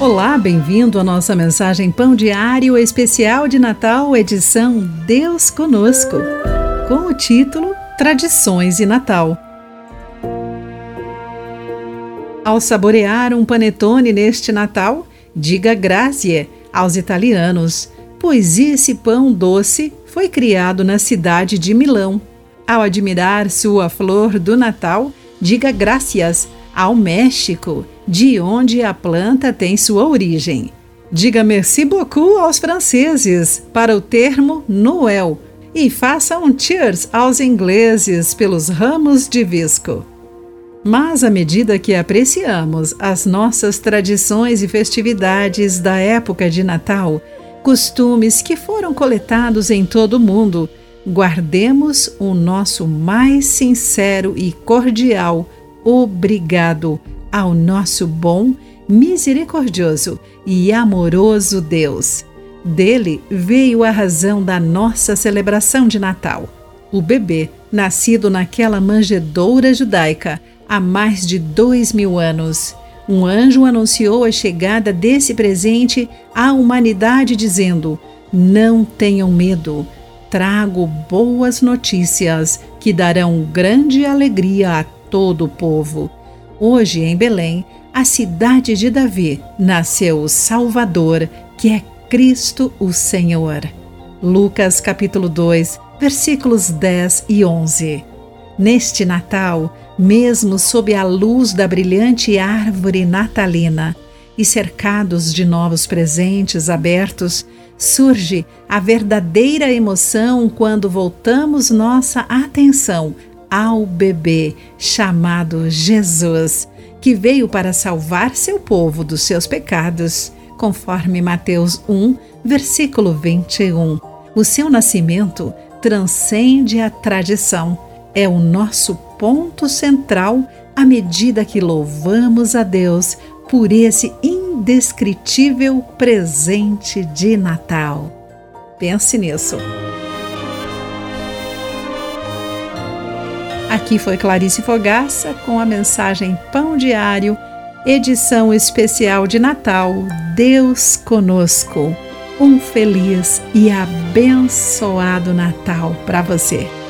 Olá, bem-vindo à nossa mensagem Pão Diário Especial de Natal, edição Deus Conosco, com o título Tradições e Natal. Ao saborear um panetone neste Natal, diga grazie aos italianos, pois esse pão doce foi criado na cidade de Milão. Ao admirar sua flor do Natal, diga gracias ao México, de onde a planta tem sua origem. Diga merci beaucoup aos franceses para o termo Noel e faça um cheers aos ingleses pelos ramos de visco. Mas à medida que apreciamos as nossas tradições e festividades da época de Natal, costumes que foram coletados em todo o mundo, guardemos o nosso mais sincero e cordial obrigado ao nosso bom, misericordioso e amoroso Deus. Dele veio a razão da nossa celebração de Natal. O bebê, nascido naquela manjedoura judaica há mais de dois mil anos. Um anjo anunciou a chegada desse presente à humanidade, dizendo: Não tenham medo, trago boas notícias que darão grande alegria a todo o povo. Hoje, em Belém, a cidade de Davi, nasceu o Salvador, que é Cristo o Senhor. Lucas capítulo 2, versículos 10 e 11. Neste Natal, mesmo sob a luz da brilhante árvore natalina e cercados de novos presentes abertos, surge a verdadeira emoção quando voltamos nossa atenção ao bebê chamado Jesus, que veio para salvar seu povo dos seus pecados, conforme Mateus 1, versículo 21. O seu nascimento transcende a tradição, é o nosso ponto central à medida que louvamos a Deus por esse indescritível presente de Natal. Pense nisso. Aqui foi Clarice Fogaça com a mensagem Pão Diário, edição especial de Natal. Deus conosco. Um feliz e abençoado Natal para você.